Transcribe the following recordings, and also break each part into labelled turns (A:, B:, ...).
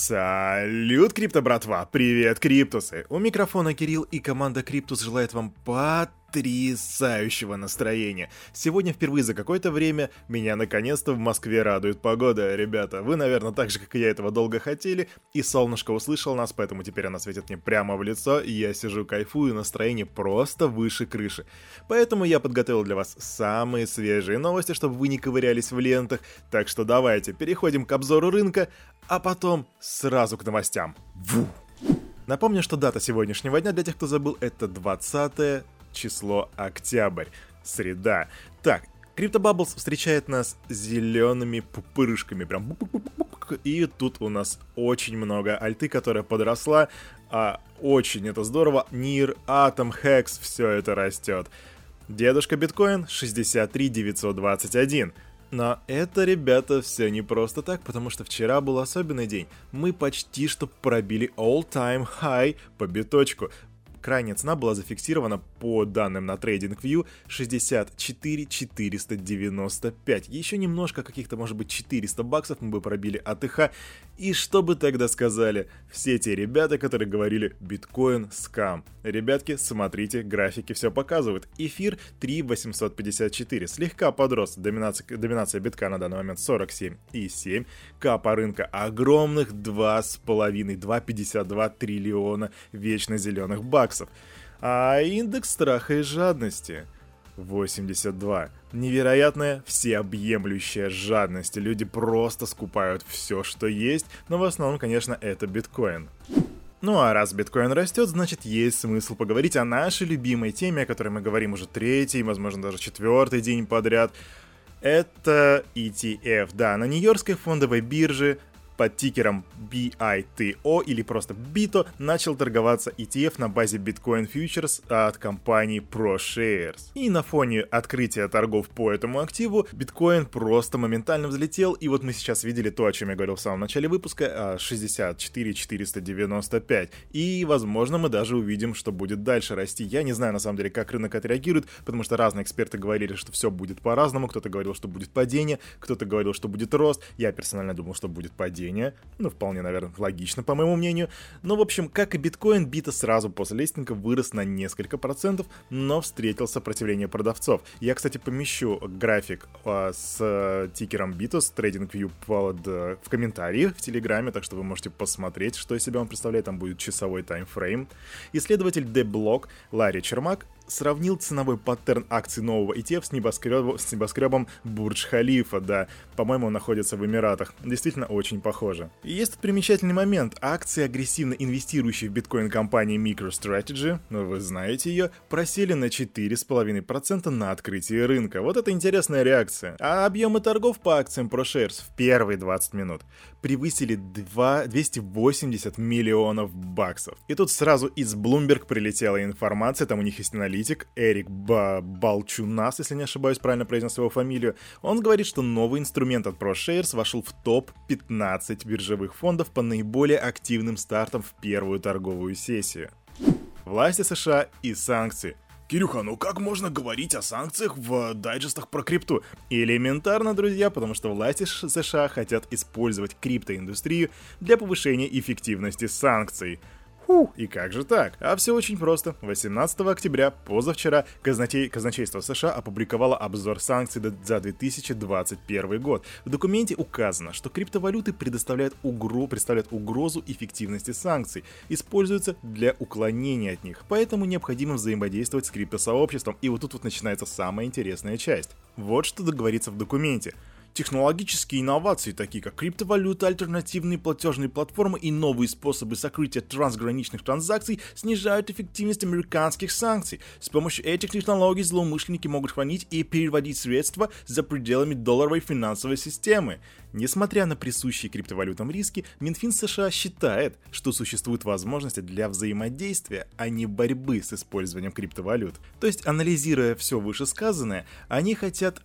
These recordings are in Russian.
A: Салют, крипто братва! Привет, криптусы! У микрофона Кирилл и команда Криптус желает вам потрясающего настроения. Сегодня впервые за какое-то время меня наконец-то в Москве радует погода, ребята. Вы, наверное, так же, как и я этого долго хотели, и солнышко услышал нас, поэтому теперь она светит мне прямо в лицо, и я сижу кайфую, настроение просто выше крыши. Поэтому я подготовил для вас самые свежие новости, чтобы вы не ковырялись в лентах, так что давайте переходим к обзору рынка, а потом сразу к новостям. Ву! Напомню, что дата сегодняшнего дня, для тех, кто забыл, это 20 число октябрь, среда. Так, CryptoBubbles встречает нас зелеными пупырышками, прям и тут у нас очень много альты, которая подросла, а очень это здорово, Нир, Атом, Hex, все это растет. Дедушка биткоин 63 921. Но это, ребята, все не просто так, потому что вчера был особенный день. Мы почти что пробили all-time high по биточку. Крайняя цена была зафиксирована по данным на TradingView 64 495. Еще немножко, каких-то, может быть, 400 баксов мы бы пробили АТХ. И что бы тогда сказали все те ребята, которые говорили биткоин скам? Ребятки, смотрите, графики все показывают. Эфир 3854, слегка подрос. Доминация, доминация битка на данный момент 47,7. Капа рынка огромных 2,5, 2,52 триллиона вечно зеленых баксов. А индекс страха и жадности 82. Невероятная, всеобъемлющая жадность. Люди просто скупают все, что есть, но в основном, конечно, это биткоин. Ну а раз биткоин растет, значит есть смысл поговорить о нашей любимой теме, о которой мы говорим уже третий, возможно даже четвертый день подряд. Это ETF, да, на Нью-Йоркской фондовой бирже под тикером BITO или просто BITO начал торговаться ETF на базе Bitcoin Futures от компании ProShares. И на фоне открытия торгов по этому активу биткоин просто моментально взлетел, и вот мы сейчас видели то, о чем я говорил в самом начале выпуска, 64 а, 495. И, возможно, мы даже увидим, что будет дальше расти. Я не знаю, на самом деле, как рынок отреагирует, потому что разные эксперты говорили, что все будет по-разному. Кто-то говорил, что будет падение, кто-то говорил, что будет рост. Я персонально думал, что будет падение падения. Ну, вполне, наверное, логично, по моему мнению. Но, в общем, как и биткоин, бита сразу после листинга вырос на несколько процентов, но встретил сопротивление продавцов. Я, кстати, помещу график а, с а, тикером бита, с TradingView под, а, в комментарии в Телеграме, так что вы можете посмотреть, что из себя он представляет. Там будет часовой таймфрейм. Исследователь D-Block Ларри Чермак сравнил ценовой паттерн акций нового ETF с, небоскреб... с небоскребом Бурдж-Халифа, да. По-моему, он находится в Эмиратах. Действительно очень похоже. И есть тут примечательный момент. Акции, агрессивно инвестирующие в биткоин компании MicroStrategy, ну вы знаете ее, просели на 4,5% на открытии рынка. Вот это интересная реакция. А объемы торгов по акциям ProShares в первые 20 минут превысили 2... 280 миллионов баксов. И тут сразу из Bloomberg прилетела информация, там у них есть аналитик Эрик Ба Балчунас, если не ошибаюсь, правильно произнес его фамилию, он говорит, что новый инструмент от ProShares вошел в топ-15 биржевых фондов по наиболее активным стартам в первую торговую сессию. Власти США и санкции. Кирюха, ну как можно говорить о санкциях в дайджестах про крипту? Элементарно, друзья, потому что власти США хотят использовать криптоиндустрию для повышения эффективности санкций. Фу, и как же так? А все очень просто. 18 октября, позавчера, казначей, казначейство США опубликовало обзор санкций за 2021 год. В документе указано, что криптовалюты предоставляют, угро, представляют угрозу эффективности санкций, используются для уклонения от них, поэтому необходимо взаимодействовать с криптосообществом, и вот тут вот начинается самая интересная часть. Вот что говорится в документе. Технологические инновации, такие как криптовалюта, альтернативные платежные платформы и новые способы сокрытия трансграничных транзакций снижают эффективность американских санкций. С помощью этих технологий злоумышленники могут хранить и переводить средства за пределами долларовой финансовой системы. Несмотря на присущие криптовалютам риски, Минфин США считает, что существуют возможности для взаимодействия, а не борьбы с использованием криптовалют. То есть, анализируя все вышесказанное, они хотят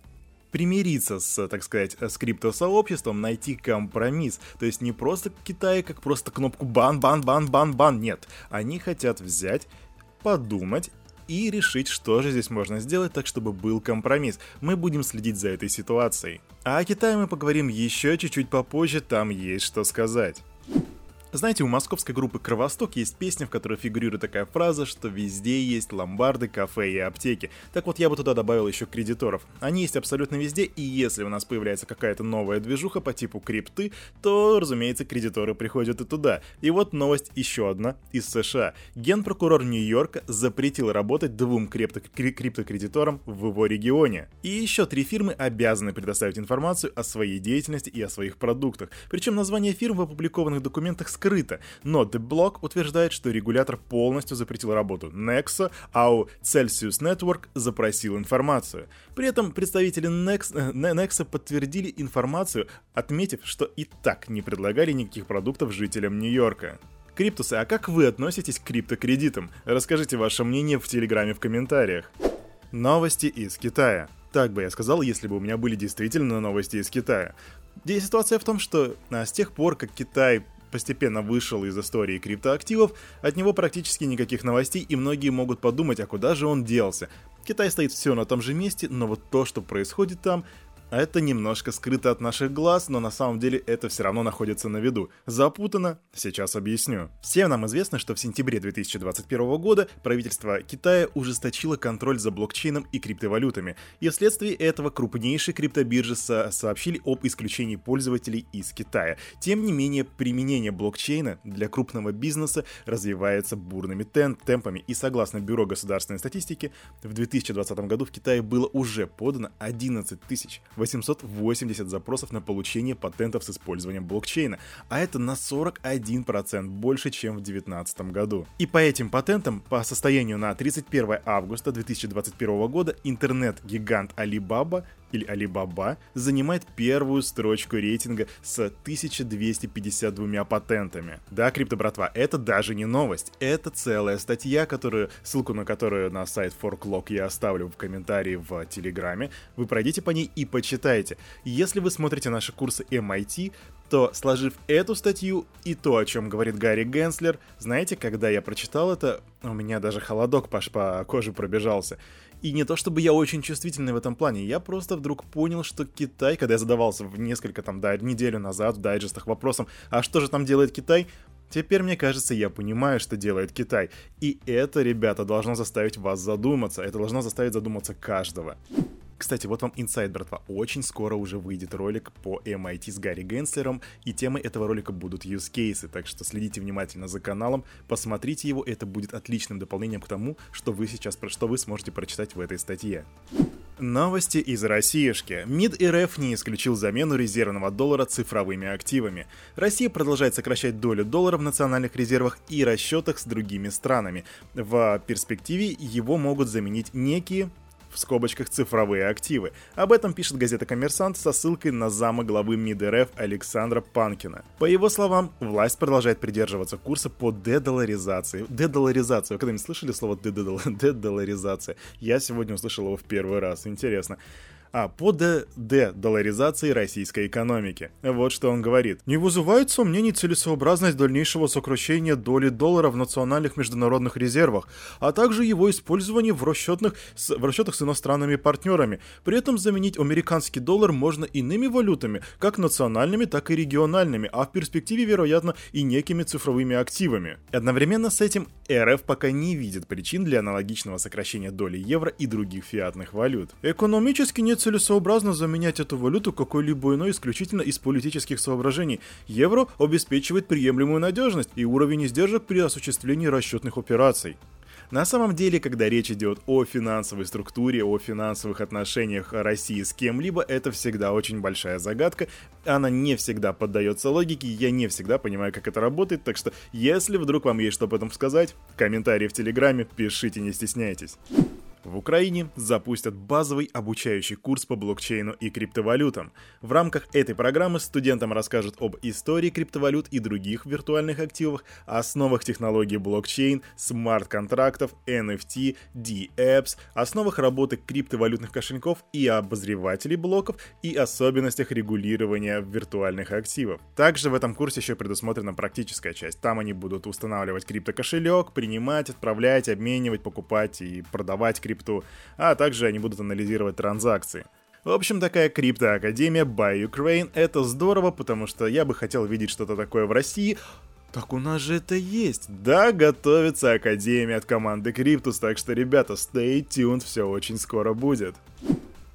A: примириться с, так сказать, с криптосообществом, найти компромисс. То есть не просто Китай, как просто кнопку бан, бан, бан, бан, бан. Нет. Они хотят взять, подумать и решить, что же здесь можно сделать так, чтобы был компромисс. Мы будем следить за этой ситуацией. А о Китае мы поговорим еще чуть-чуть попозже, там есть что сказать. Знаете, у московской группы «Кровосток» есть песня, в которой фигурирует такая фраза, что везде есть ломбарды, кафе и аптеки. Так вот, я бы туда добавил еще кредиторов. Они есть абсолютно везде, и если у нас появляется какая-то новая движуха по типу крипты, то, разумеется, кредиторы приходят и туда. И вот новость еще одна из США. Генпрокурор Нью-Йорка запретил работать двум крипто криптокредиторам в его регионе. И еще три фирмы обязаны предоставить информацию о своей деятельности и о своих продуктах. Причем название фирм в опубликованных документах скрыто, но The Block утверждает, что регулятор полностью запретил работу Nexo, а у Celsius Network запросил информацию. При этом представители э, Nexo подтвердили информацию, отметив, что и так не предлагали никаких продуктов жителям Нью-Йорка. Криптусы, а как вы относитесь к криптокредитам? Расскажите ваше мнение в Телеграме в комментариях. Новости из Китая. Так бы я сказал, если бы у меня были действительно новости из Китая. Здесь ситуация в том, что а, с тех пор, как Китай постепенно вышел из истории криптоактивов, от него практически никаких новостей, и многие могут подумать, а куда же он делся. Китай стоит все на том же месте, но вот то, что происходит там, это немножко скрыто от наших глаз, но на самом деле это все равно находится на виду. Запутано? Сейчас объясню. Всем нам известно, что в сентябре 2021 года правительство Китая ужесточило контроль за блокчейном и криптовалютами, и вследствие этого крупнейшие криптобиржи со сообщили об исключении пользователей из Китая. Тем не менее, применение блокчейна для крупного бизнеса развивается бурными темпами, и согласно Бюро государственной статистики, в 2020 году в Китае было уже подано 11 тысяч 880 запросов на получение патентов с использованием блокчейна, а это на 41% больше, чем в 2019 году. И по этим патентам, по состоянию на 31 августа 2021 года, интернет-гигант Alibaba или Alibaba занимает первую строчку рейтинга с 1252 патентами. Да, крипто братва, это даже не новость, это целая статья, которую, ссылку на которую на сайт Forklog я оставлю в комментарии в Телеграме. Вы пройдите по ней и почитайте. Если вы смотрите наши курсы MIT, то, сложив эту статью и то, о чем говорит Гарри Генслер, знаете, когда я прочитал это, у меня даже холодок по, по коже пробежался. И не то чтобы я очень чувствительный в этом плане, я просто вдруг понял, что Китай, когда я задавался в несколько там, да, неделю назад в дайджестах вопросом, а что же там делает Китай, Теперь, мне кажется, я понимаю, что делает Китай. И это, ребята, должно заставить вас задуматься. Это должно заставить задуматься каждого. Кстати, вот вам инсайд, братва. Очень скоро уже выйдет ролик по MIT с Гарри Генслером, и темой этого ролика будут use cases, так что следите внимательно за каналом, посмотрите его, это будет отличным дополнением к тому, что вы сейчас, что вы сможете прочитать в этой статье. Новости из Россиюшки. МИД РФ не исключил замену резервного доллара цифровыми активами. Россия продолжает сокращать долю доллара в национальных резервах и расчетах с другими странами. В перспективе его могут заменить некие в скобочках цифровые активы. Об этом пишет газета «Коммерсант» со ссылкой на зама главы МИД РФ Александра Панкина. По его словам, власть продолжает придерживаться курса по дедоларизации. Дедоларизация. Вы когда-нибудь слышали слово дедоларизация? Я сегодня услышал его в первый раз. Интересно а по де-долларизации российской экономики. Вот что он говорит. Не вызывает сомнений целесообразность дальнейшего сокращения доли доллара в национальных международных резервах, а также его использование в расчетных, с, в расчетах с иностранными партнерами. При этом заменить американский доллар можно иными валютами, как национальными, так и региональными, а в перспективе, вероятно, и некими цифровыми активами. Одновременно с этим РФ пока не видит причин для аналогичного сокращения доли евро и других фиатных валют. Экономически нет целесообразно заменять эту валюту какой-либо иной исключительно из политических соображений. Евро обеспечивает приемлемую надежность и уровень издержек при осуществлении расчетных операций. На самом деле, когда речь идет о финансовой структуре, о финансовых отношениях России с кем-либо, это всегда очень большая загадка. Она не всегда поддается логике, я не всегда понимаю, как это работает, так что если вдруг вам есть что об этом сказать, комментарии в Телеграме пишите, не стесняйтесь. В Украине запустят базовый обучающий курс по блокчейну и криптовалютам. В рамках этой программы студентам расскажут об истории криптовалют и других виртуальных активах, основах технологий блокчейн, смарт-контрактов, NFT, D-Apps, основах работы криптовалютных кошельков и обозревателей блоков и особенностях регулирования виртуальных активов. Также в этом курсе еще предусмотрена практическая часть. Там они будут устанавливать криптокошелек, принимать, отправлять, обменивать, покупать и продавать криптовалюты крипту, а также они будут анализировать транзакции. В общем, такая криптоакадемия by Ukraine — это здорово, потому что я бы хотел видеть что-то такое в России, Так у нас же это есть. Да, готовится Академия от команды Криптус, так что, ребята, stay tuned, все очень скоро будет.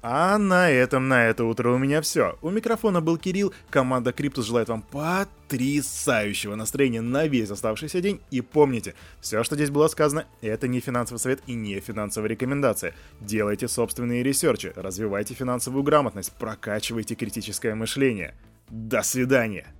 A: А на этом, на это утро у меня все. У микрофона был Кирилл, команда Криптус желает вам потрясающего настроения на весь оставшийся день. И помните, все, что здесь было сказано, это не финансовый совет и не финансовая рекомендация. Делайте собственные ресерчи, развивайте финансовую грамотность, прокачивайте критическое мышление. До свидания!